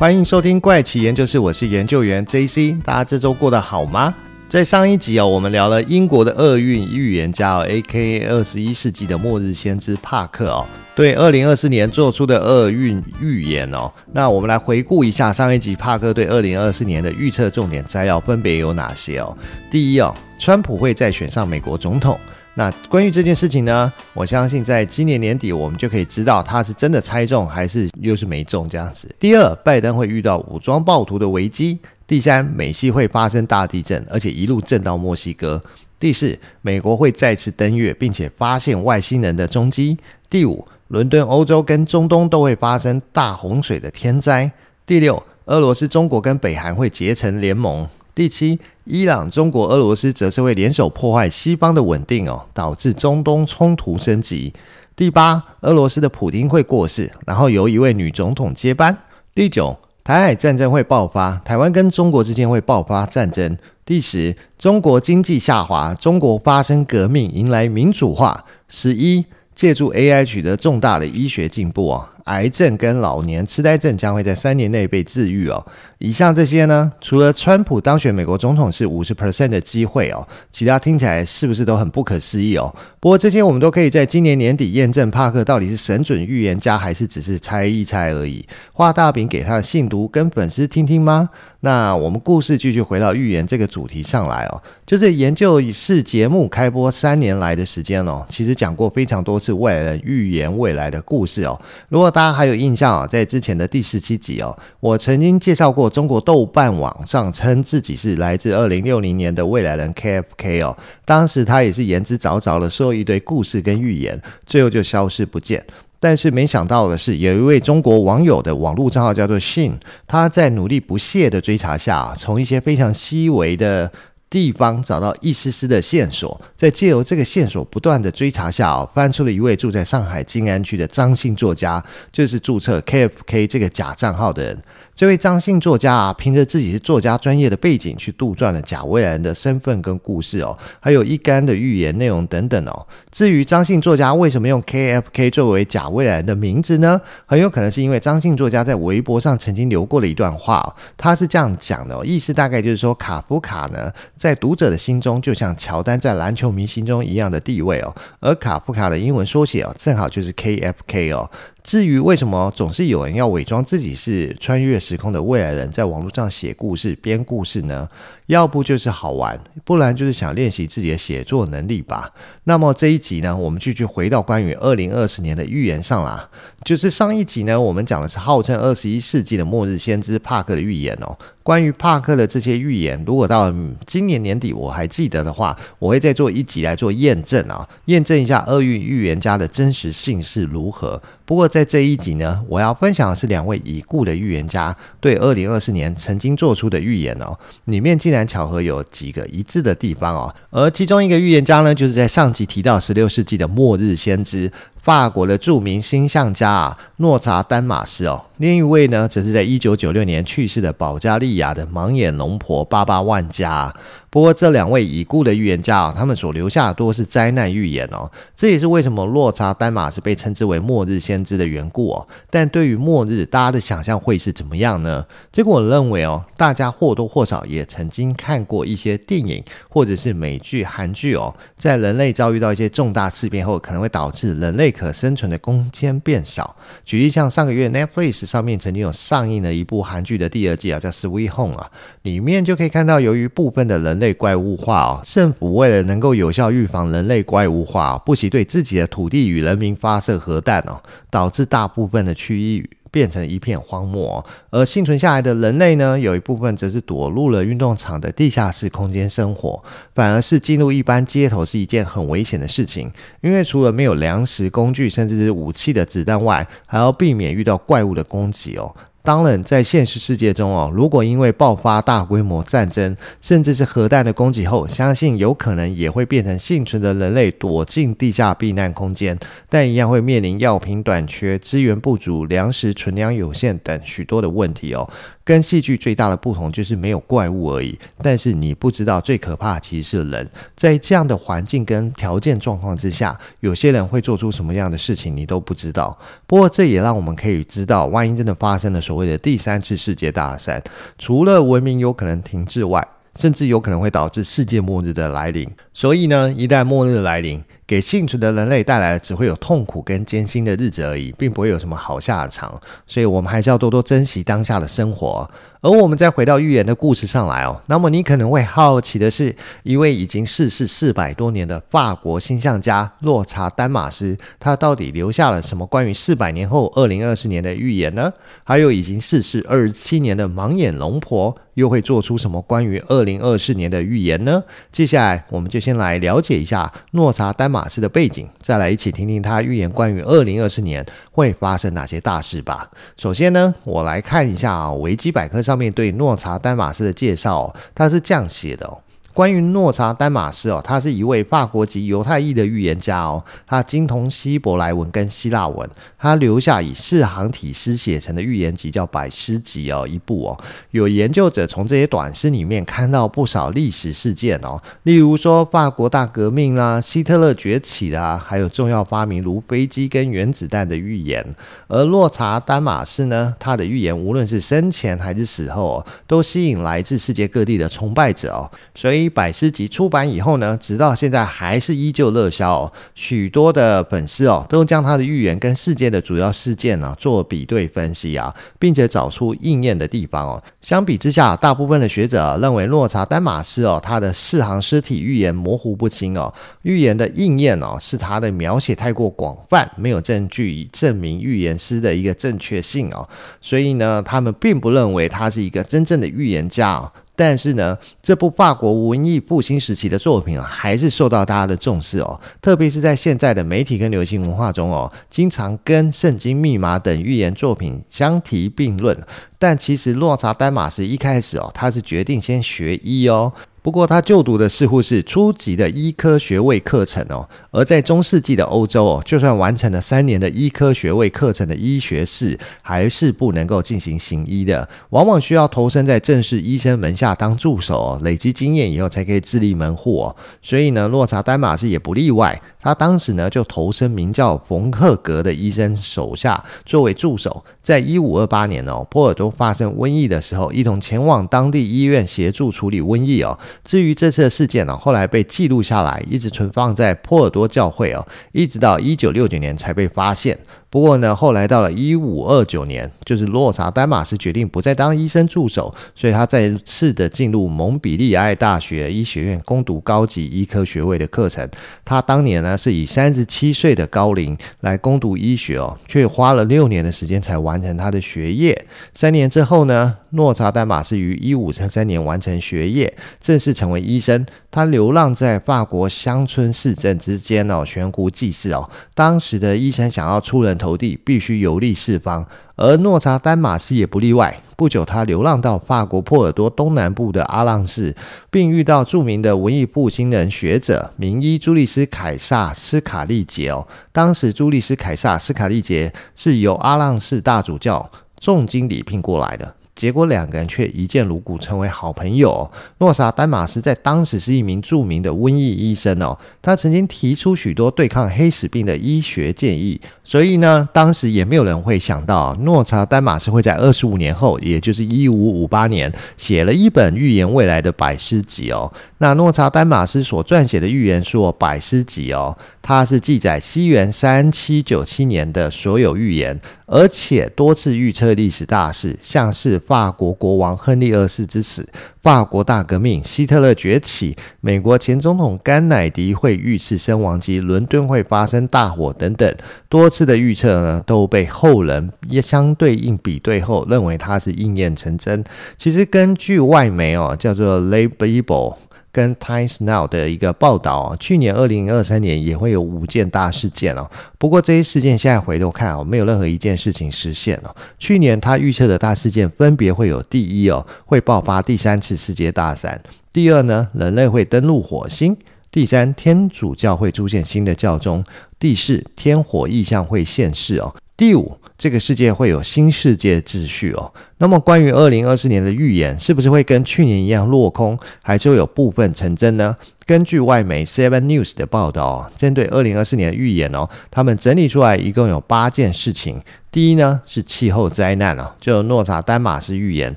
欢迎收听怪奇研究室，我是研究员 JC。大家这周过得好吗？在上一集哦，我们聊了英国的厄运预言家哦，AKA 二十一世纪的末日先知帕克哦，对二零二四年做出的厄运预言哦。那我们来回顾一下上一集帕克对二零二四年的预测重点摘要分别有哪些哦？第一哦，川普会再选上美国总统。那关于这件事情呢，我相信在今年年底我们就可以知道他是真的猜中还是又是没中这样子。第二，拜登会遇到武装暴徒的危机。第三，美西会发生大地震，而且一路震到墨西哥。第四，美国会再次登月，并且发现外星人的踪迹。第五，伦敦、欧洲跟中东都会发生大洪水的天灾。第六，俄罗斯、中国跟北韩会结成联盟。第七，伊朗、中国、俄罗斯则是会联手破坏西方的稳定哦，导致中东冲突升级。第八，俄罗斯的普丁会过世，然后由一位女总统接班。第九，台海战争会爆发，台湾跟中国之间会爆发战争。第十，中国经济下滑，中国发生革命，迎来民主化。十一，借助 AI 取得重大的医学进步哦。癌症跟老年痴呆症将会在三年内被治愈哦。以上这些呢，除了川普当选美国总统是五十 percent 的机会哦，其他听起来是不是都很不可思议哦？不过这些我们都可以在今年年底验证帕克到底是神准预言家还是只是猜一猜而已。画大饼给他的信徒跟粉丝听听吗？那我们故事继续回到预言这个主题上来哦，就是研究是节目开播三年来的时间哦，其实讲过非常多次未来人预言未来的故事哦。如果大家还有印象啊，在之前的第十七集哦，我曾经介绍过中国豆瓣网上称自己是来自二零六零年的未来人 KFK 哦，当时他也是言之凿凿的说一堆故事跟预言，最后就消失不见。但是没想到的是，有一位中国网友的网络账号叫做 Shin，他在努力不懈的追查下，从一些非常细微的地方找到一丝丝的线索，在借由这个线索不断的追查下，翻出了一位住在上海静安区的张姓作家，就是注册 KFK 这个假账号的人。这位张姓作家啊，凭着自己是作家专业的背景，去杜撰了假未来的身份跟故事哦，还有一干的预言内容等等哦。至于张姓作家为什么用 KFK 作为假未来的名字呢？很有可能是因为张姓作家在微博上曾经留过了一段话哦，他是这样讲的哦，意思大概就是说，卡夫卡呢，在读者的心中就像乔丹在篮球迷心中一样的地位哦，而卡夫卡的英文缩写哦，正好就是 KFK 哦。至于为什么总是有人要伪装自己是穿越时空的未来人，在网络上写故事、编故事呢？要不就是好玩，不然就是想练习自己的写作能力吧。那么这一集呢，我们继续回到关于二零二四年的预言上啦。就是上一集呢，我们讲的是号称二十一世纪的末日先知帕克的预言哦。关于帕克的这些预言，如果到今年年底我还记得的话，我会再做一集来做验证啊，验证一下厄运预言家的真实性是如何。不过在这一集呢，我要分享的是两位已故的预言家对二零二四年曾经做出的预言哦，里面竟然巧合有几个一致的地方哦。而其中一个预言家呢，就是在上集提到十六世纪的末日先知。法国的著名星象家啊，诺查丹马斯哦，另一位呢，则是在一九九六年去世的保加利亚的盲眼龙婆巴巴万加。不过，这两位已故的预言家啊，他们所留下的多是灾难预言哦。这也是为什么诺查丹马斯被称之为末日先知的缘故哦。但对于末日，大家的想象会是怎么样呢？这个我认为哦，大家或多或少也曾经看过一些电影或者是美剧、韩剧哦，在人类遭遇到一些重大事变后，可能会导致人类可生存的空间变少。举例像上个月 Netflix 上面曾经有上映了一部韩剧的第二季啊，叫《Sweet Home》啊，里面就可以看到，由于部分的人类怪物化哦，政府为了能够有效预防人类怪物化，不惜对自己的土地与人民发射核弹哦，导致大部分的区域变成一片荒漠。而幸存下来的人类呢，有一部分则是躲入了运动场的地下室空间生活，反而是进入一般街头是一件很危险的事情，因为除了没有粮食、工具，甚至是武器的子弹外，还要避免遇到怪物的攻击哦。当然，在现实世界中哦，如果因为爆发大规模战争，甚至是核弹的攻击后，相信有可能也会变成幸存的人类躲进地下避难空间，但一样会面临药品短缺、资源不足、粮食存粮有限等许多的问题哦。跟戏剧最大的不同就是没有怪物而已，但是你不知道最可怕其实是人。在这样的环境跟条件状况之下，有些人会做出什么样的事情你都不知道。不过这也让我们可以知道，万一真的发生了所谓的第三次世界大战，除了文明有可能停滞外，甚至有可能会导致世界末日的来临。所以呢，一旦末日来临，给幸存的人类带来的只会有痛苦跟艰辛的日子而已，并不会有什么好下场。所以我们还是要多多珍惜当下的生活。而我们再回到寓言的故事上来哦，那么你可能会好奇的是，一位已经逝世四百多年的法国星象家洛查丹马斯，他到底留下了什么关于四百年后二零二四年的预言呢？还有已经逝世二十七年的盲眼龙婆，又会做出什么关于二零二四年的预言呢？接下来，我们就先先来了解一下诺查丹马斯的背景，再来一起听听他预言关于二零二四年会发生哪些大事吧。首先呢，我来看一下，维基百科上面对诺查丹马斯的介绍，他是这样写的。关于诺查丹马斯哦，他是一位法国籍犹太裔的预言家哦，他精通希伯来文跟希腊文，他留下以四行体诗写成的预言集叫《百诗集》哦，一部哦。有研究者从这些短诗里面看到不少历史事件哦，例如说法国大革命啦、希特勒崛起啦，还有重要发明如飞机跟原子弹的预言。而诺查丹马斯呢，他的预言无论是生前还是死后，都吸引来自世界各地的崇拜者哦，所以。百诗集出版以后呢，直到现在还是依旧热销哦。许多的粉丝哦，都将他的预言跟世界的主要事件呢、啊、做比对分析啊，并且找出应验的地方哦。相比之下，大部分的学者、啊、认为诺查丹马斯哦，他的四行诗体预言模糊不清哦，预言的应验哦，是他的描写太过广泛，没有证据以证明预言诗的一个正确性哦。所以呢，他们并不认为他是一个真正的预言家哦。但是呢，这部法国文艺复兴时期的作品啊，还是受到大家的重视哦。特别是在现在的媒体跟流行文化中哦，经常跟《圣经》密码等预言作品相提并论。但其实洛查丹马斯一开始哦，他是决定先学医哦。不过他就读的似乎是初级的医科学位课程哦，而在中世纪的欧洲哦，就算完成了三年的医科学位课程的医学士，还是不能够进行行医的，往往需要投身在正式医生门下当助手哦，累积经验以后才可以自立门户哦。所以呢，洛查丹马斯也不例外，他当时呢就投身名叫冯克格的医生手下作为助手，在一五二八年哦，波尔多发生瘟疫的时候，一同前往当地医院协助处理瘟疫哦。至于这次的事件呢，后来被记录下来，一直存放在波尔多教会哦，一直到一九六九年才被发现。不过呢，后来到了一五二九年，就是洛查丹马斯决定不再当医生助手，所以他再次的进入蒙彼利埃大学医学院攻读高级医科学位的课程。他当年呢是以三十七岁的高龄来攻读医学哦，却花了六年的时间才完成他的学业。三年之后呢，诺查丹马斯于一五三三年完成学业，正式成为医生。他流浪在法国乡村市镇之间哦，悬壶济世哦。当时的医生想要出人投递，必须游历四方，而诺查丹马斯也不例外。不久，他流浪到法国波尔多东南部的阿浪市，并遇到著名的文艺复兴人学者名医朱利斯·凯撒·斯卡利杰哦。当时，朱利斯·凯撒·斯卡利杰是由阿浪市大主教重金礼聘过来的。结果两个人却一见如故，成为好朋友。诺查丹马斯在当时是一名著名的瘟疫医生哦，他曾经提出许多对抗黑死病的医学建议，所以呢，当时也没有人会想到诺查丹马斯会在二十五年后，也就是一五五八年，写了一本预言未来的百诗集哦。那诺查丹马斯所撰写的预言书《百诗集》哦，它是记载西元三七九七年的所有预言。而且多次预测历史大事，像是法国国王亨利二世之死、法国大革命、希特勒崛起、美国前总统甘乃迪会遇刺身亡及伦敦会发生大火等等，多次的预测呢，都被后人相对应比对后，认为它是应验成真。其实根据外媒哦，叫做 Label。跟 Times Now 的一个报道啊，去年二零二三年也会有五件大事件哦。不过这些事件现在回头看哦，没有任何一件事情实现了。去年他预测的大事件分别会有：第一哦，会爆发第三次世界大战；第二呢，人类会登陆火星；第三，天主教会出现新的教宗；第四，天火异象会现世哦。第五，这个世界会有新世界秩序哦。那么关于二零二四年的预言，是不是会跟去年一样落空，还是会有部分成真呢？根据外媒 Seven News 的报道哦，针对二零二四年的预言哦，他们整理出来一共有八件事情。第一呢是气候灾难哦，就诺查丹玛斯预言，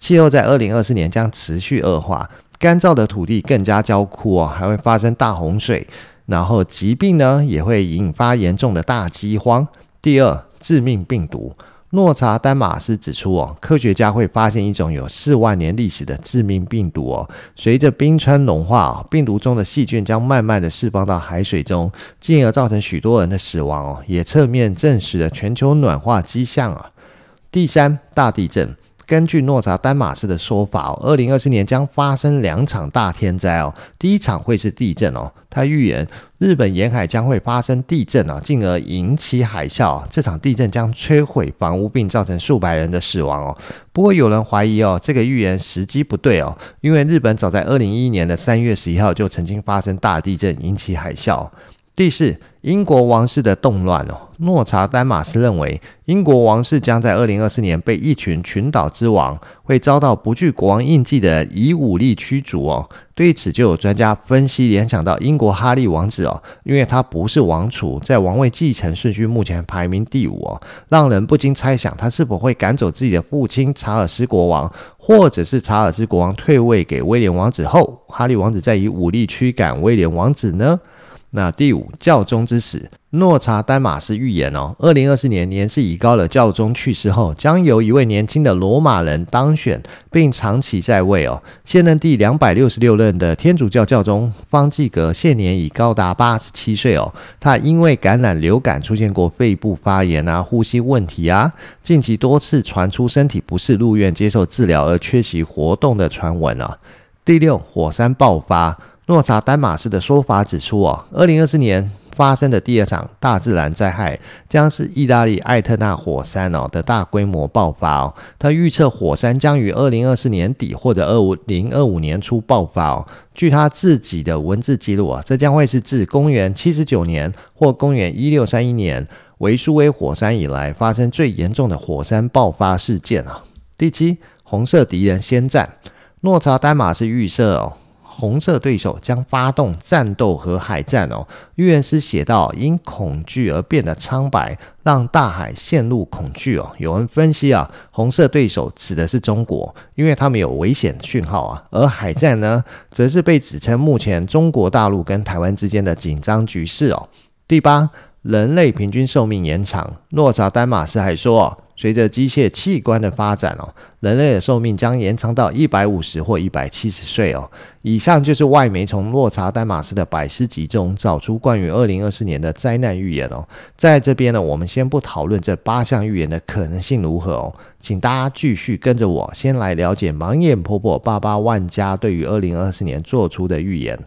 气候在二零二四年将持续恶化，干燥的土地更加焦枯哦，还会发生大洪水，然后疾病呢也会引发严重的大饥荒。第二。致命病毒，诺查丹玛斯指出哦，科学家会发现一种有四万年历史的致命病毒哦。随着冰川融化，病毒中的细菌将慢慢的释放到海水中，进而造成许多人的死亡哦，也侧面证实了全球暖化迹象啊。第三，大地震。根据诺查丹玛斯的说法哦，二零二四年将发生两场大天灾哦。第一场会是地震哦，他预言日本沿海将会发生地震啊，进而引起海啸。这场地震将摧毁房屋，并造成数百人的死亡哦。不过有人怀疑哦，这个预言时机不对哦，因为日本早在二零一一年的三月十一号就曾经发生大地震，引起海啸。第四，英国王室的动乱哦。诺查丹玛斯认为，英国王室将在二零二四年被一群群岛之王会遭到不具国王印记的以武力驱逐哦。对此，就有专家分析联想到英国哈利王子哦，因为他不是王储，在王位继承顺序目前排名第五哦，让人不禁猜想他是否会赶走自己的父亲查尔斯国王，或者是查尔斯国王退位给威廉王子后，哈利王子再以武力驱赶威廉王子呢？那第五，教宗之死，诺查丹玛斯预言哦，二零二四年年事已高的教宗去世后，将由一位年轻的罗马人当选，并长期在位哦。现任第两百六十六任的天主教教宗方济格现年已高达八十七岁哦。他因为感染流感出现过肺部发炎啊、呼吸问题啊，近期多次传出身体不适入院接受治疗而缺席活动的传闻啊。第六，火山爆发。诺查丹玛斯的说法指出，哦，二零二四年发生的第二场大自然灾害将是意大利艾特纳火山哦的大规模爆发哦。他预测火山将于二零二四年底或者二五零二五年初爆发哦。据他自己的文字记录啊，这将会是自公元七十九年或公元一六三一年维苏威火山以来发生最严重的火山爆发事件啊。第七，红色敌人先战，诺查丹玛斯预测哦。红色对手将发动战斗和海战哦。预言师写道：“因恐惧而变得苍白，让大海陷入恐惧哦。”有人分析啊，红色对手指的是中国，因为他们有危险讯号啊。而海战呢，则是被指称目前中国大陆跟台湾之间的紧张局势哦。第八，人类平均寿命延长，诺查丹马斯还说。随着机械器官的发展哦，人类的寿命将延长到一百五十或一百七十岁哦。以上就是外媒从洛查丹玛斯的百诗集中找出关于二零二四年的灾难预言哦。在这边呢，我们先不讨论这八项预言的可能性如何哦，请大家继续跟着我，先来了解盲眼婆婆八八万家对于二零二四年做出的预言。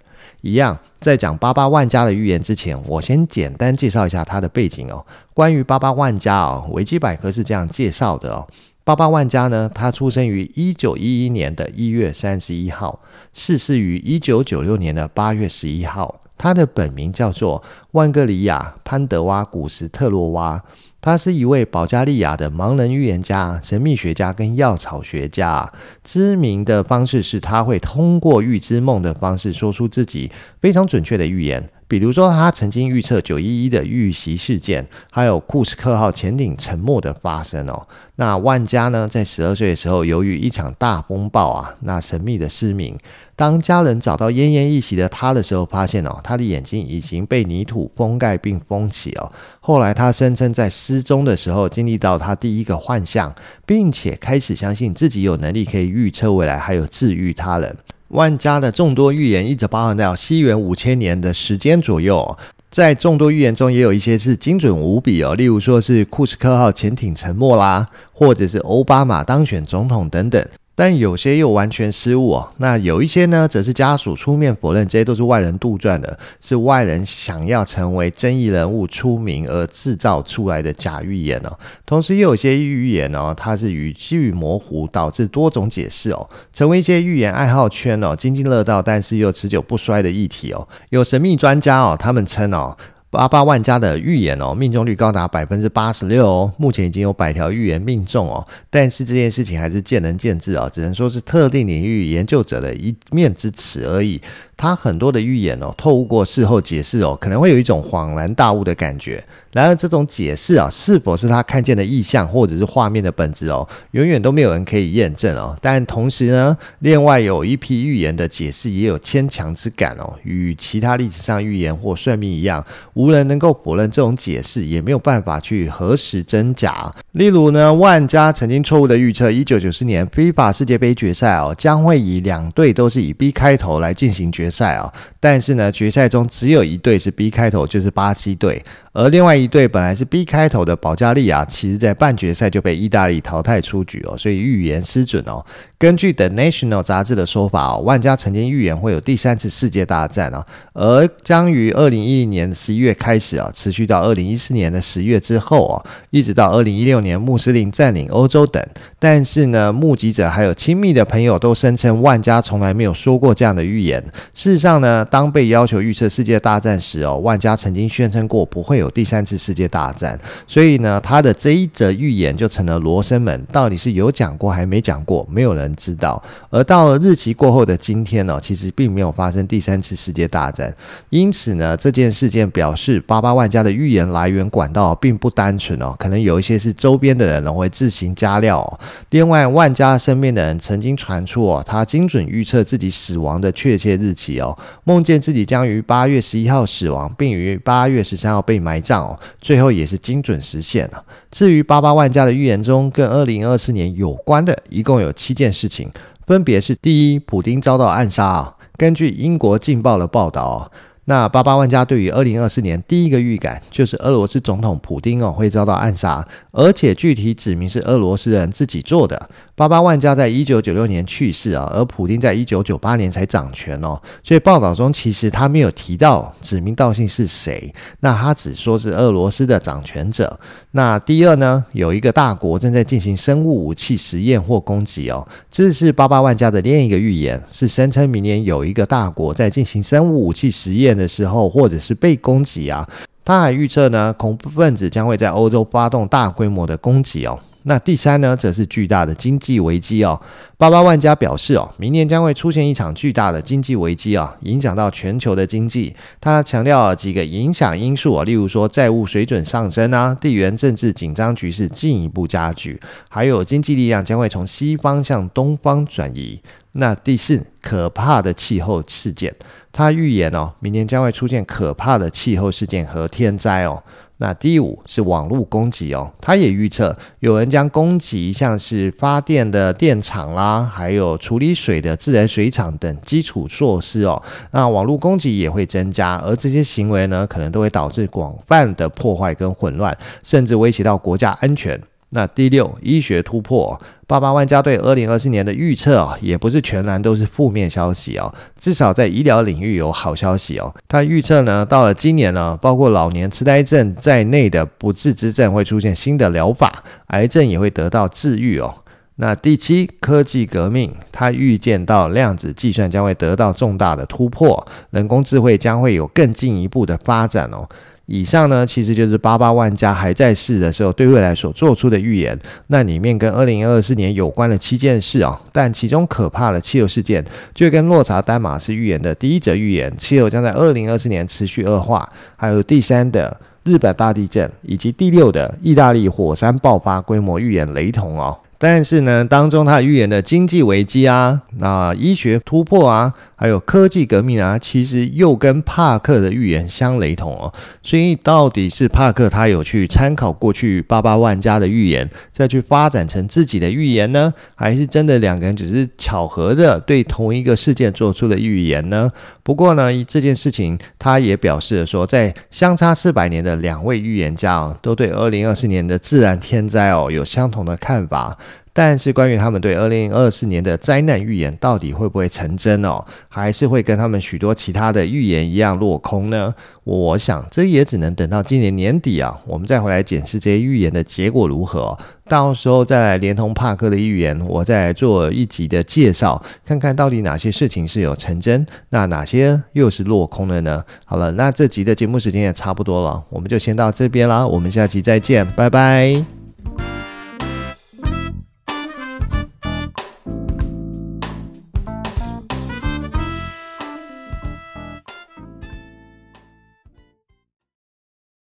一样，在讲八八万家的预言之前，我先简单介绍一下它的背景哦。关于八八万家哦，维基百科是这样介绍的哦：八八万家呢，他出生于一九一一年的一月三十一号，逝世于一九九六年的八月十一号。他的本名叫做万格里亚·潘德瓦·古斯特洛娃。他是一位保加利亚的盲人预言家、神秘学家跟药草学家。知名的方式是他会通过预知梦的方式说出自己非常准确的预言。比如说，他曾经预测九一一的遇袭事件，还有库斯克号潜艇沉没的发生哦。那万家呢，在十二岁的时候，由于一场大风暴啊，那神秘的失明。当家人找到奄奄一息的他的时候，发现哦，他的眼睛已经被泥土封盖并封起哦。后来他声称在失踪的时候经历到他第一个幻象，并且开始相信自己有能力可以预测未来，还有治愈他人。万家的众多预言一直包含到西元五千年的时间左右。在众多预言中，也有一些是精准无比哦，例如说是库斯克号潜艇沉没啦，或者是奥巴马当选总统等等。但有些又完全失误哦。那有一些呢，则是家属出面否认，这些都是外人杜撰的，是外人想要成为争议人物出名而制造出来的假预言哦。同时，又有些预言哦，它是语句模糊，导致多种解释哦，成为一些预言爱好圈哦津津乐道，但是又持久不衰的议题哦。有神秘专家哦，他们称哦。八八万家的预言哦，命中率高达百分之八十六哦，目前已经有百条预言命中哦，但是这件事情还是见仁见智啊，只能说是特定领域研究者的一面之词而已。他很多的预言哦，透过事后解释哦，可能会有一种恍然大悟的感觉。然而，这种解释啊，是否是他看见的意象或者是画面的本质哦，永远都没有人可以验证哦。但同时呢，另外有一批预言的解释也有牵强之感哦，与其他历史上预言或算命一样，无人能够否认这种解释，也没有办法去核实真假。例如呢，万家曾经错误的预测，一九九四年 FIFA 世界杯决赛哦，将会以两队都是以 B 开头来进行决。赛啊，但是呢，决赛中只有一队是 B 开头，就是巴西队。而另外一队本来是 B 开头的保加利亚，其实在半决赛就被意大利淘汰出局哦，所以预言失准哦。根据 The National 杂志的说法哦，万家曾经预言会有第三次世界大战哦，而将于二零一零年十一月月开始啊，持续到二零一四年的十月之后啊，一直到二零一六年穆斯林占领欧洲等。但是呢，目击者还有亲密的朋友都声称万家从来没有说过这样的预言。事实上呢，当被要求预测世界大战时哦，万家曾经宣称过不会有。第三次世界大战，所以呢，他的这一则预言就成了罗生门，到底是有讲过还没讲过，没有人知道。而到了日期过后的今天呢，其实并没有发生第三次世界大战。因此呢，这件事件表示八八万家的预言来源管道并不单纯哦，可能有一些是周边的人会自行加料哦。另外，万家身边的人曾经传出哦，他精准预测自己死亡的确切日期哦，梦见自己将于八月十一号死亡，并于八月十三号被埋。葬哦，最后也是精准实现了。至于八八万家的预言中，跟二零二四年有关的，一共有七件事情，分别是：第一，普丁遭到暗杀啊。根据英国《镜报》的报道，那八八万家对于二零二四年第一个预感，就是俄罗斯总统普丁哦会遭到暗杀，而且具体指明是俄罗斯人自己做的。八八万家在一九九六年去世啊，而普丁在一九九八年才掌权哦，所以报道中其实他没有提到指名道姓是谁，那他只说是俄罗斯的掌权者。那第二呢，有一个大国正在进行生物武器实验或攻击哦，这是八八万家的另一个预言，是声称明年有一个大国在进行生物武器实验的时候，或者是被攻击啊。他还预测呢，恐怖分子将会在欧洲发动大规模的攻击哦。那第三呢，则是巨大的经济危机哦。巴巴万家表示哦，明年将会出现一场巨大的经济危机啊，影响到全球的经济。他强调几个影响因素啊，例如说债务水准上升啊，地缘政治紧张局势进一步加剧，还有经济力量将会从西方向东方转移。那第四，可怕的气候事件，他预言哦，明年将会出现可怕的气候事件和天灾哦。那第五是网络攻击哦，他也预测有人将攻击像是发电的电厂啦，还有处理水的自来水厂等基础设施哦。那网络攻击也会增加，而这些行为呢，可能都会导致广泛的破坏跟混乱，甚至威胁到国家安全。那第六，医学突破，八八万家对二零二四年的预测啊，也不是全然都是负面消息哦，至少在医疗领域有好消息哦。他预测呢，到了今年呢，包括老年痴呆症在内的不治之症会出现新的疗法，癌症也会得到治愈哦。那第七，科技革命，他预见到量子计算将会得到重大的突破，人工智慧将会有更进一步的发展哦。以上呢，其实就是八八万家还在世的时候对未来所做出的预言。那里面跟二零二四年有关的七件事啊，但其中可怕的气候事件，就跟洛查丹马斯预言的第一则预言，气候将在二零二四年持续恶化，还有第三的日本大地震，以及第六的意大利火山爆发规模预言雷同哦。但是呢，当中他预言的经济危机啊，那医学突破啊。还有科技革命啊，其实又跟帕克的预言相雷同哦。所以到底是帕克他有去参考过去八八万家的预言，再去发展成自己的预言呢？还是真的两个人只是巧合的对同一个事件做出了预言呢？不过呢，这件事情他也表示了说，在相差四百年的两位预言家哦，都对二零二四年的自然天灾哦有相同的看法。但是，关于他们对二零二四年的灾难预言到底会不会成真哦，还是会跟他们许多其他的预言一样落空呢？我想这也只能等到今年年底啊，我们再回来检视这些预言的结果如何。到时候再来连同帕克的预言，我再做一集的介绍，看看到底哪些事情是有成真，那哪些又是落空的呢？好了，那这集的节目时间也差不多了，我们就先到这边啦，我们下期再见，拜拜。